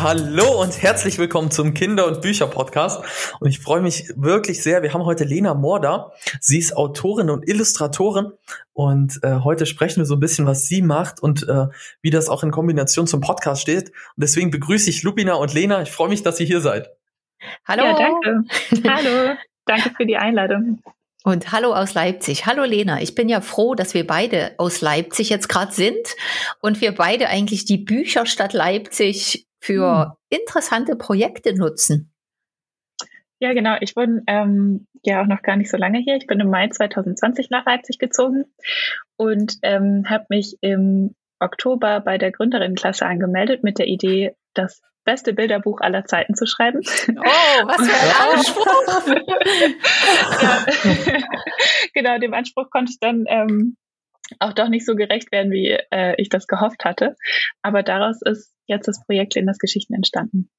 Hallo und herzlich willkommen zum Kinder- und Bücher-Podcast. Und ich freue mich wirklich sehr. Wir haben heute Lena Mohr da. Sie ist Autorin und Illustratorin. Und äh, heute sprechen wir so ein bisschen, was sie macht und äh, wie das auch in Kombination zum Podcast steht. Und deswegen begrüße ich Lupina und Lena. Ich freue mich, dass ihr hier seid. Hallo. Ja, danke. Hallo. Danke für die Einladung. Und hallo aus Leipzig. Hallo Lena. Ich bin ja froh, dass wir beide aus Leipzig jetzt gerade sind und wir beide eigentlich die Bücherstadt Leipzig für hm. interessante Projekte nutzen. Ja, genau. Ich bin ähm, ja auch noch gar nicht so lange hier. Ich bin im Mai 2020 nach Leipzig gezogen und ähm, habe mich im Oktober bei der Gründerinnenklasse angemeldet mit der Idee, das beste Bilderbuch aller Zeiten zu schreiben. Oh, was für ein Anspruch! ja. genau, dem Anspruch konnte ich dann ähm, auch doch nicht so gerecht werden, wie äh, ich das gehofft hatte. Aber daraus ist jetzt das Projekt Lindas Geschichten entstanden.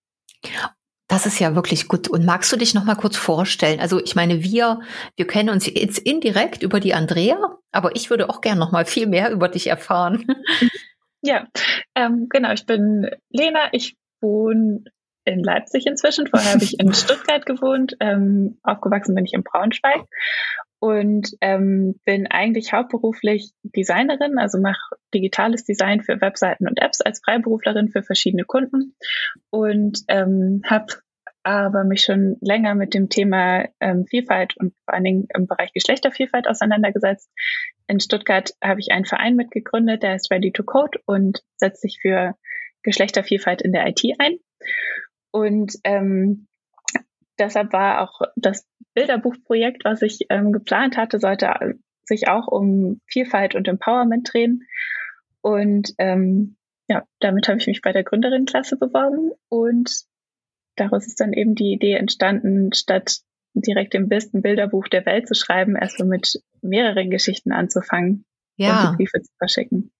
Das ist ja wirklich gut. Und magst du dich noch mal kurz vorstellen? Also ich meine, wir, wir kennen uns jetzt indirekt über die Andrea, aber ich würde auch gerne noch mal viel mehr über dich erfahren. Ja, ähm, genau. Ich bin Lena. Ich wohne in Leipzig inzwischen. Vorher habe ich in Stuttgart gewohnt. Ähm, aufgewachsen bin ich in Braunschweig und ähm, bin eigentlich hauptberuflich Designerin, also mache digitales Design für Webseiten und Apps als Freiberuflerin für verschiedene Kunden und ähm, habe aber mich schon länger mit dem Thema ähm, Vielfalt und vor allen Dingen im Bereich Geschlechtervielfalt auseinandergesetzt. In Stuttgart habe ich einen Verein mitgegründet, der ist Ready to Code und setzt sich für Geschlechtervielfalt in der IT ein. Und ähm, deshalb war auch das Bilderbuchprojekt, was ich ähm, geplant hatte, sollte sich auch um Vielfalt und Empowerment drehen. Und ähm, ja, damit habe ich mich bei der Gründerinnenklasse beworben und daraus ist dann eben die Idee entstanden, statt direkt im besten Bilderbuch der Welt zu schreiben, erstmal mit mehreren Geschichten anzufangen ja. und die Briefe zu verschicken.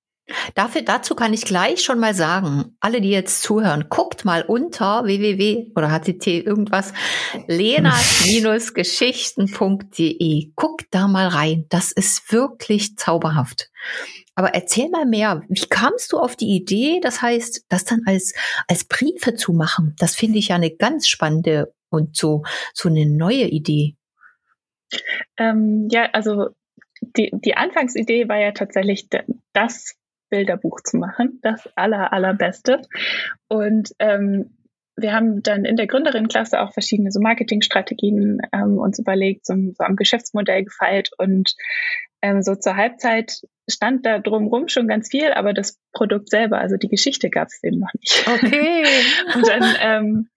Dafür, dazu kann ich gleich schon mal sagen, alle, die jetzt zuhören, guckt mal unter www oder htt irgendwas, lenas-geschichten.de. Guckt da mal rein. Das ist wirklich zauberhaft. Aber erzähl mal mehr. Wie kamst du auf die Idee, das heißt, das dann als, als Briefe zu machen? Das finde ich ja eine ganz spannende und so, so eine neue Idee. Ähm, ja, also die, die Anfangsidee war ja tatsächlich das Bilderbuch zu machen, das aller, allerbeste. Und ähm, wir haben dann in der Gründerinnenklasse auch verschiedene so Marketingstrategien ähm, uns überlegt, so, so am Geschäftsmodell gefeilt und ähm, so zur Halbzeit stand da drumherum schon ganz viel, aber das Produkt selber, also die Geschichte gab es eben noch nicht. Okay. und dann ähm,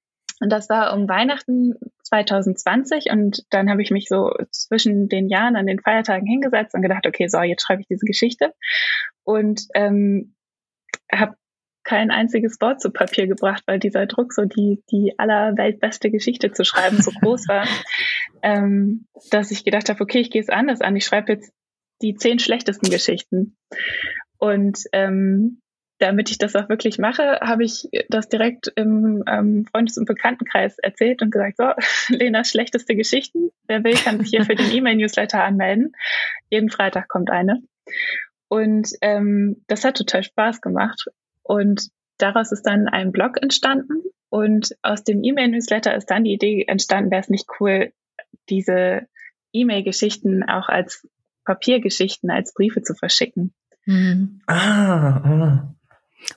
und das war um Weihnachten 2020 und dann habe ich mich so zwischen den Jahren an den Feiertagen hingesetzt und gedacht, okay, so, jetzt schreibe ich diese Geschichte und ähm, habe kein einziges Wort zu Papier gebracht, weil dieser Druck, so die, die allerweltbeste Geschichte zu schreiben, so groß war, ähm, dass ich gedacht habe, okay, ich gehe es anders an. Ich schreibe jetzt die zehn schlechtesten Geschichten. Und ähm, damit ich das auch wirklich mache, habe ich das direkt im ähm, Freundes- und Bekanntenkreis erzählt und gesagt, so, Lenas schlechteste Geschichten. Wer will, kann sich hier für den E-Mail-Newsletter anmelden. Jeden Freitag kommt eine. Und ähm, das hat total Spaß gemacht. Und daraus ist dann ein Blog entstanden. Und aus dem E-Mail-Newsletter ist dann die Idee entstanden, wäre es nicht cool, diese E-Mail-Geschichten auch als Papiergeschichten, als Briefe zu verschicken. Mhm. Ah, ah.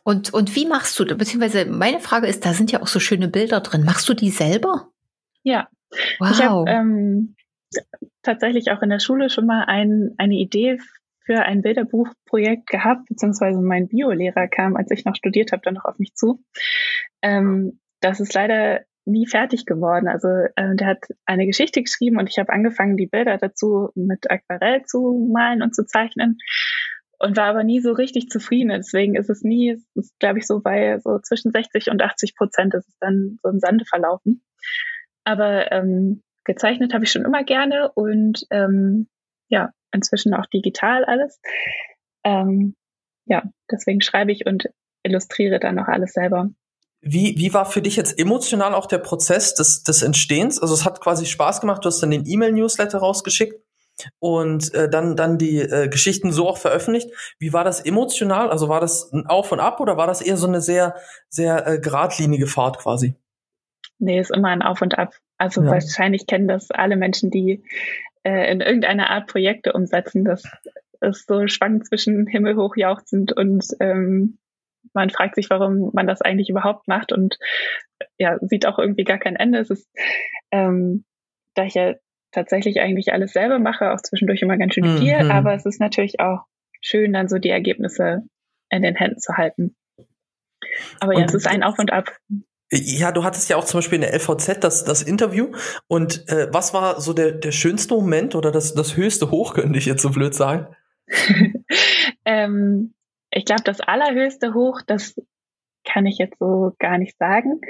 Und, und wie machst du, beziehungsweise meine Frage ist, da sind ja auch so schöne Bilder drin. Machst du die selber? Ja. Wow. Ich habe ähm, tatsächlich auch in der Schule schon mal ein, eine Idee für ein Bilderbuchprojekt gehabt, beziehungsweise mein Biolehrer kam, als ich noch studiert habe, dann noch auf mich zu. Ähm, das ist leider nie fertig geworden. Also äh, der hat eine Geschichte geschrieben und ich habe angefangen, die Bilder dazu mit Aquarell zu malen und zu zeichnen und war aber nie so richtig zufrieden. Deswegen ist es nie, ist, glaube ich, so bei so zwischen 60 und 80 Prozent ist es dann so im Sande verlaufen. Aber ähm, gezeichnet habe ich schon immer gerne und ähm, ja, inzwischen auch digital alles. Ähm, ja, deswegen schreibe ich und illustriere dann noch alles selber. Wie, wie war für dich jetzt emotional auch der Prozess des, des Entstehens? Also es hat quasi Spaß gemacht, du hast dann den E-Mail-Newsletter rausgeschickt und äh, dann dann die äh, Geschichten so auch veröffentlicht. Wie war das emotional? Also war das ein Auf und Ab oder war das eher so eine sehr sehr äh, geradlinige Fahrt quasi? Nee, ist immer ein Auf und Ab. Also ja. wahrscheinlich kennen das alle Menschen, die äh, in irgendeiner Art Projekte umsetzen. Das ist so schwankt zwischen himmelhoch jauchzend und ähm, man fragt sich, warum man das eigentlich überhaupt macht und ja, sieht auch irgendwie gar kein Ende. Es ist, ähm, da ich ja tatsächlich eigentlich alles selber mache, auch zwischendurch immer ganz schön viel, mhm. aber es ist natürlich auch schön, dann so die Ergebnisse in den Händen zu halten. Aber ja, und, es ist ein Auf und Ab. Ja, du hattest ja auch zum Beispiel in der LVZ das, das Interview. Und äh, was war so der, der schönste Moment oder das, das höchste Hoch, könnte ich jetzt so blöd sagen? ähm, ich glaube, das allerhöchste Hoch, das kann ich jetzt so gar nicht sagen.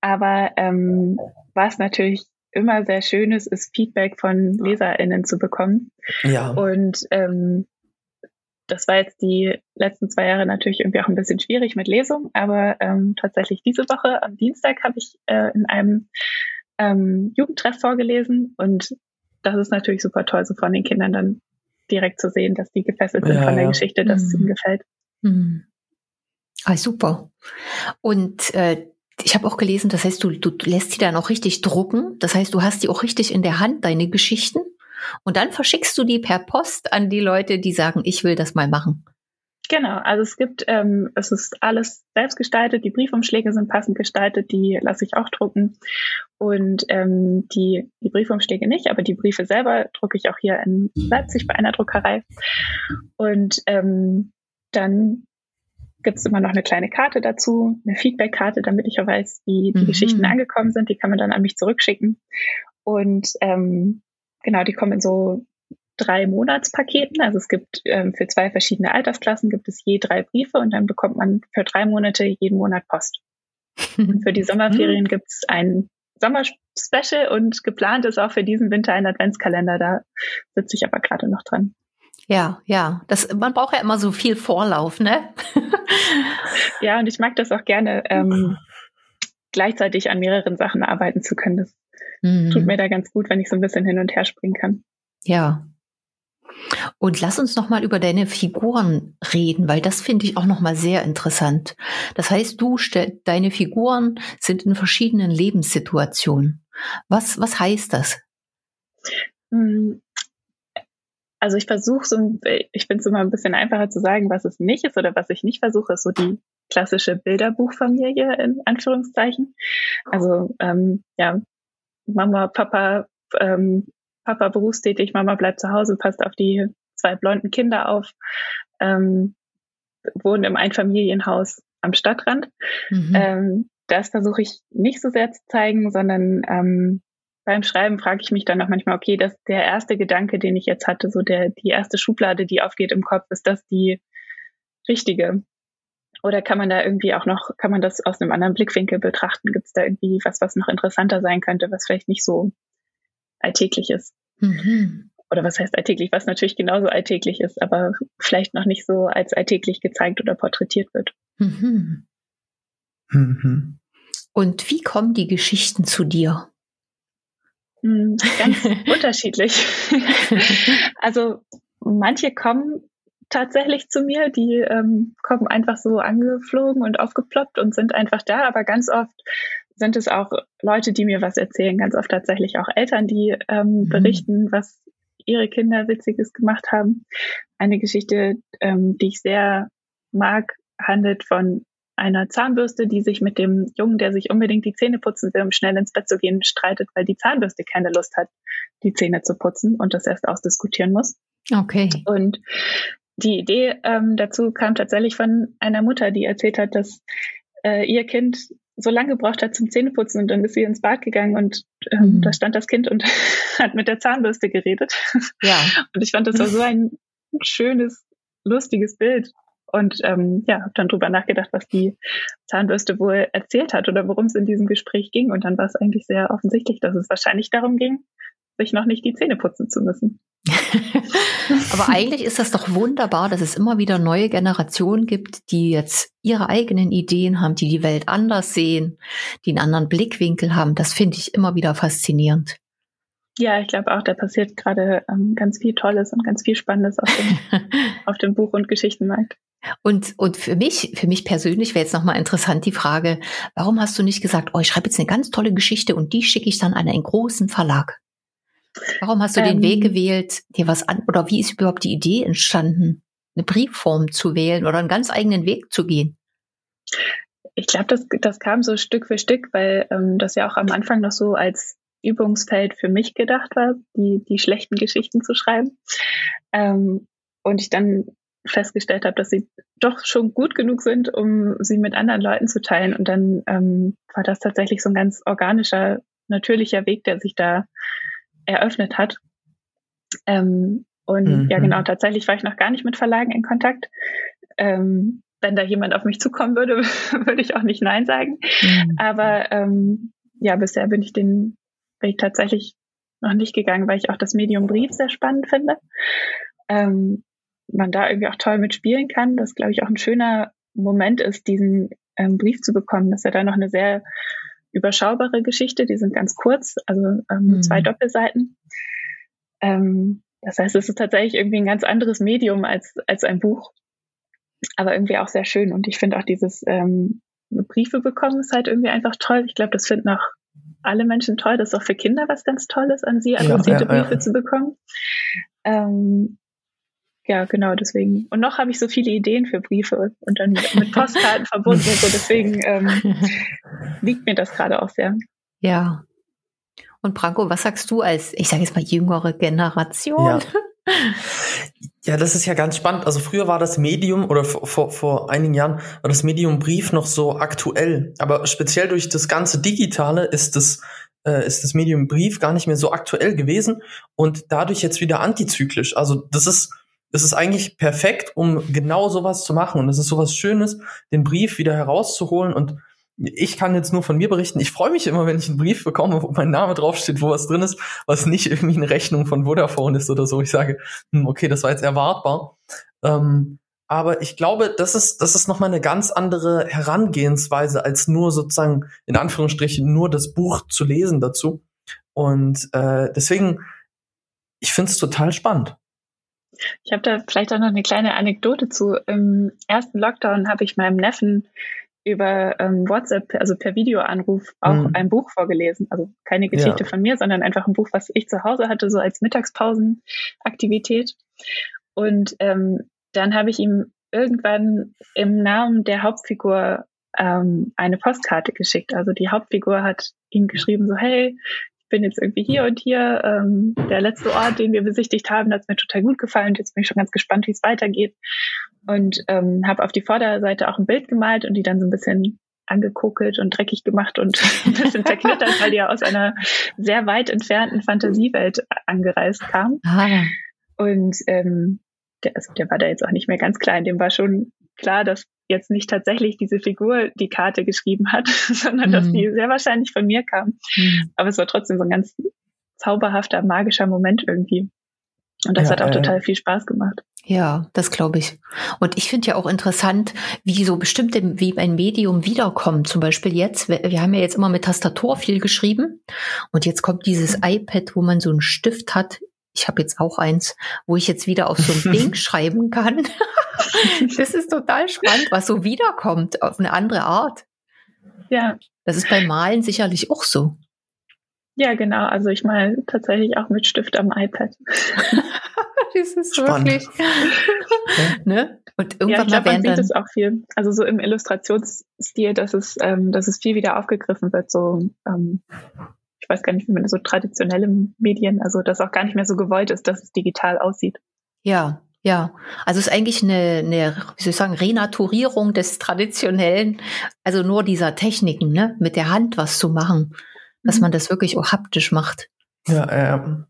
Aber ähm, was natürlich immer sehr schön ist, ist Feedback von LeserInnen zu bekommen. Ja. Und ähm, das war jetzt die letzten zwei Jahre natürlich irgendwie auch ein bisschen schwierig mit Lesung, aber ähm, tatsächlich diese Woche am Dienstag habe ich äh, in einem ähm, Jugendtreff vorgelesen und das ist natürlich super toll, so von den Kindern dann direkt zu sehen, dass die gefesselt sind ja, von der ja. Geschichte, dass mhm. es ihnen mhm. gefällt. Mhm. Ah, super. Und äh, ich habe auch gelesen, das heißt, du, du lässt sie dann auch richtig drucken. Das heißt, du hast die auch richtig in der Hand, deine Geschichten. Und dann verschickst du die per Post an die Leute, die sagen, ich will das mal machen. Genau, also es gibt, ähm, es ist alles selbst gestaltet, die Briefumschläge sind passend gestaltet, die lasse ich auch drucken. Und ähm, die, die Briefumschläge nicht, aber die Briefe selber drucke ich auch hier in Leipzig bei einer Druckerei. Und ähm, dann gibt es immer noch eine kleine Karte dazu, eine Feedback-Karte, damit ich auch weiß, wie die mhm. Geschichten angekommen sind. Die kann man dann an mich zurückschicken. Und ähm, genau, die kommen in so drei Monatspaketen. Also es gibt ähm, für zwei verschiedene Altersklassen gibt es je drei Briefe und dann bekommt man für drei Monate jeden Monat Post. Und für die Sommerferien mhm. gibt es ein Sommerspecial und geplant ist auch für diesen Winter ein Adventskalender. Da sitze ich aber gerade noch dran. Ja, ja. Das, man braucht ja immer so viel Vorlauf, ne? ja, und ich mag das auch gerne, ähm, gleichzeitig an mehreren Sachen arbeiten zu können. Das mhm. tut mir da ganz gut, wenn ich so ein bisschen hin und her springen kann. Ja. Und lass uns noch mal über deine Figuren reden, weil das finde ich auch noch mal sehr interessant. Das heißt, du stell, deine Figuren sind in verschiedenen Lebenssituationen. Was was heißt das? Hm, also ich versuche so, ich finde es immer ein bisschen einfacher zu sagen, was es nicht ist oder was ich nicht versuche, ist so die klassische Bilderbuchfamilie in Anführungszeichen. Also ähm, ja, Mama, Papa, ähm, Papa berufstätig, Mama bleibt zu Hause, passt auf die zwei blonden Kinder auf, ähm, wohnen im Einfamilienhaus am Stadtrand. Mhm. Ähm, das versuche ich nicht so sehr zu zeigen, sondern ähm, beim Schreiben frage ich mich dann auch manchmal, okay, das der erste Gedanke, den ich jetzt hatte, so der die erste Schublade, die aufgeht im Kopf, ist das die richtige? Oder kann man da irgendwie auch noch, kann man das aus einem anderen Blickwinkel betrachten? Gibt es da irgendwie was, was noch interessanter sein könnte, was vielleicht nicht so alltäglich ist? Mhm. Oder was heißt alltäglich, was natürlich genauso alltäglich ist, aber vielleicht noch nicht so als alltäglich gezeigt oder porträtiert wird. Mhm. Mhm. Und wie kommen die Geschichten zu dir? Hm, ganz unterschiedlich. also manche kommen tatsächlich zu mir, die ähm, kommen einfach so angeflogen und aufgeploppt und sind einfach da, aber ganz oft sind es auch Leute, die mir was erzählen, ganz oft tatsächlich auch Eltern, die ähm, mhm. berichten, was ihre Kinder Witziges gemacht haben. Eine Geschichte, ähm, die ich sehr mag, handelt von einer Zahnbürste, die sich mit dem Jungen, der sich unbedingt die Zähne putzen will, um schnell ins Bett zu gehen, streitet, weil die Zahnbürste keine Lust hat, die Zähne zu putzen und das erst ausdiskutieren muss. Okay. Und die Idee ähm, dazu kam tatsächlich von einer Mutter, die erzählt hat, dass äh, ihr Kind so lange gebraucht hat zum Zähneputzen und dann ist sie ins Bad gegangen und ähm, mhm. da stand das Kind und hat mit der Zahnbürste geredet. Ja. Und ich fand das war so ein schönes, lustiges Bild und ähm, ja, habe dann drüber nachgedacht, was die Zahnbürste wohl erzählt hat oder worum es in diesem Gespräch ging. Und dann war es eigentlich sehr offensichtlich, dass es wahrscheinlich darum ging, sich noch nicht die Zähne putzen zu müssen. Aber eigentlich ist das doch wunderbar, dass es immer wieder neue Generationen gibt, die jetzt ihre eigenen Ideen haben, die die Welt anders sehen, die einen anderen Blickwinkel haben. Das finde ich immer wieder faszinierend. Ja, ich glaube auch, da passiert gerade ähm, ganz viel Tolles und ganz viel Spannendes auf dem, auf dem Buch- und Geschichtenmarkt. Und, und für mich, für mich persönlich wäre jetzt nochmal interessant die Frage, warum hast du nicht gesagt, oh, ich schreibe jetzt eine ganz tolle Geschichte und die schicke ich dann an einen großen Verlag? Warum hast du ähm, den Weg ähm. gewählt, dir was an, oder wie ist überhaupt die Idee entstanden, eine Briefform zu wählen oder einen ganz eigenen Weg zu gehen? Ich glaube, das, das kam so Stück für Stück, weil ähm, das ja auch am Anfang noch so als Übungsfeld für mich gedacht war, die, die schlechten Geschichten zu schreiben. Ähm, und ich dann festgestellt habe, dass sie doch schon gut genug sind, um sie mit anderen Leuten zu teilen. Und dann ähm, war das tatsächlich so ein ganz organischer, natürlicher Weg, der sich da eröffnet hat. Ähm, und mhm. ja, genau, tatsächlich war ich noch gar nicht mit Verlagen in Kontakt. Ähm, wenn da jemand auf mich zukommen würde, würde ich auch nicht Nein sagen. Mhm. Aber ähm, ja, bisher bin ich den Weg tatsächlich noch nicht gegangen, weil ich auch das Medium Brief sehr spannend finde. Ähm, man da irgendwie auch toll mitspielen kann. Das, glaube ich, auch ein schöner Moment ist, diesen ähm, Brief zu bekommen. Das ist ja da noch eine sehr überschaubare Geschichte. Die sind ganz kurz, also ähm, mhm. zwei Doppelseiten. Ähm, das heißt, es ist tatsächlich irgendwie ein ganz anderes Medium als, als ein Buch. Aber irgendwie auch sehr schön. Und ich finde auch dieses ähm, Briefe bekommen ist halt irgendwie einfach toll. Ich glaube, das finden auch alle Menschen toll. Das ist auch für Kinder was ganz Tolles an sie, adressierte ja, ja, Briefe zu bekommen. Ähm, ja, genau, deswegen. Und noch habe ich so viele Ideen für Briefe und dann mit Postkarten verbunden und so. Deswegen ähm, liegt mir das gerade auch sehr. Ja. Und Branko, was sagst du als, ich sage jetzt mal, jüngere Generation? Ja. ja, das ist ja ganz spannend. Also früher war das Medium oder vor, vor, vor einigen Jahren war das Medium Brief noch so aktuell. Aber speziell durch das ganze Digitale ist das äh, ist das Medium Brief gar nicht mehr so aktuell gewesen und dadurch jetzt wieder antizyklisch. Also das ist es ist eigentlich perfekt, um genau sowas zu machen. Und es ist sowas Schönes, den Brief wieder herauszuholen. Und ich kann jetzt nur von mir berichten. Ich freue mich immer, wenn ich einen Brief bekomme, wo mein Name draufsteht, wo was drin ist, was nicht irgendwie eine Rechnung von Vodafone ist oder so. Ich sage, hm, okay, das war jetzt erwartbar. Ähm, aber ich glaube, das ist, das ist nochmal eine ganz andere Herangehensweise, als nur sozusagen, in Anführungsstrichen, nur das Buch zu lesen dazu. Und äh, deswegen, ich finde es total spannend. Ich habe da vielleicht auch noch eine kleine Anekdote zu. Im ersten Lockdown habe ich meinem Neffen über ähm, WhatsApp, also per Videoanruf, auch mhm. ein Buch vorgelesen. Also keine Geschichte ja. von mir, sondern einfach ein Buch, was ich zu Hause hatte, so als Mittagspausenaktivität. Und ähm, dann habe ich ihm irgendwann im Namen der Hauptfigur ähm, eine Postkarte geschickt. Also die Hauptfigur hat ihm geschrieben, so hey, bin jetzt irgendwie hier und hier. Ähm, der letzte Ort, den wir besichtigt haben, hat mir total gut gefallen. Jetzt bin ich schon ganz gespannt, wie es weitergeht. Und ähm, habe auf die Vorderseite auch ein Bild gemalt und die dann so ein bisschen angekokelt und dreckig gemacht und ein bisschen zerknittert, weil die ja aus einer sehr weit entfernten Fantasiewelt angereist kam. Ah. Und ähm, der, also der war da jetzt auch nicht mehr ganz klein, dem war schon klar, dass jetzt nicht tatsächlich diese Figur die Karte geschrieben hat, sondern mhm. dass die sehr wahrscheinlich von mir kam. Mhm. Aber es war trotzdem so ein ganz zauberhafter, magischer Moment irgendwie. Und das ja, hat auch äh, total viel Spaß gemacht. Ja, das glaube ich. Und ich finde ja auch interessant, wie so bestimmte, wie ein Medium wiederkommt. Zum Beispiel jetzt, wir, wir haben ja jetzt immer mit Tastatur viel geschrieben. Und jetzt kommt dieses iPad, wo man so einen Stift hat. Ich habe jetzt auch eins, wo ich jetzt wieder auf so ein Ding schreiben kann. das ist total spannend, was so wiederkommt auf eine andere Art. Ja. Das ist beim Malen sicherlich auch so. Ja, genau. Also ich mal tatsächlich auch mit Stift am iPad. das ist Spannend. wirklich. ne? Und irgendwann ja, ich glaube, man sieht es auch viel. Also so im Illustrationsstil, dass es, ähm, dass es viel wieder aufgegriffen wird. So, ähm, ich weiß gar nicht, wie man so traditionelle Medien, also dass auch gar nicht mehr so gewollt ist, dass es digital aussieht. Ja, ja, also es ist eigentlich eine, eine, wie soll ich sagen, Renaturierung des traditionellen, also nur dieser Techniken, ne, mit der Hand was zu machen, dass mhm. man das wirklich auch haptisch macht. Ja, ähm.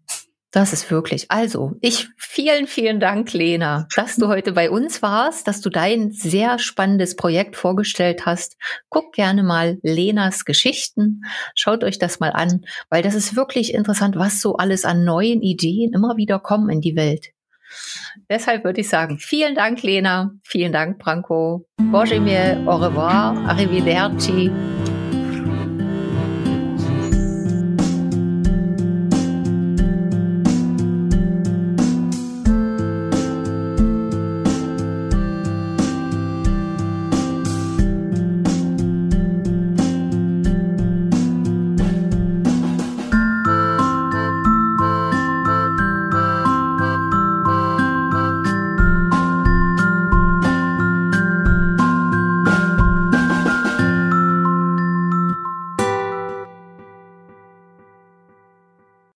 Das ist wirklich. Also, ich vielen, vielen Dank, Lena, dass du heute bei uns warst, dass du dein sehr spannendes Projekt vorgestellt hast. Guckt gerne mal Lenas Geschichten. Schaut euch das mal an, weil das ist wirklich interessant, was so alles an neuen Ideen immer wieder kommen in die Welt. Deshalb würde ich sagen, vielen Dank, Lena. Vielen Dank, Branko. Bonjour, au revoir, arrivederci.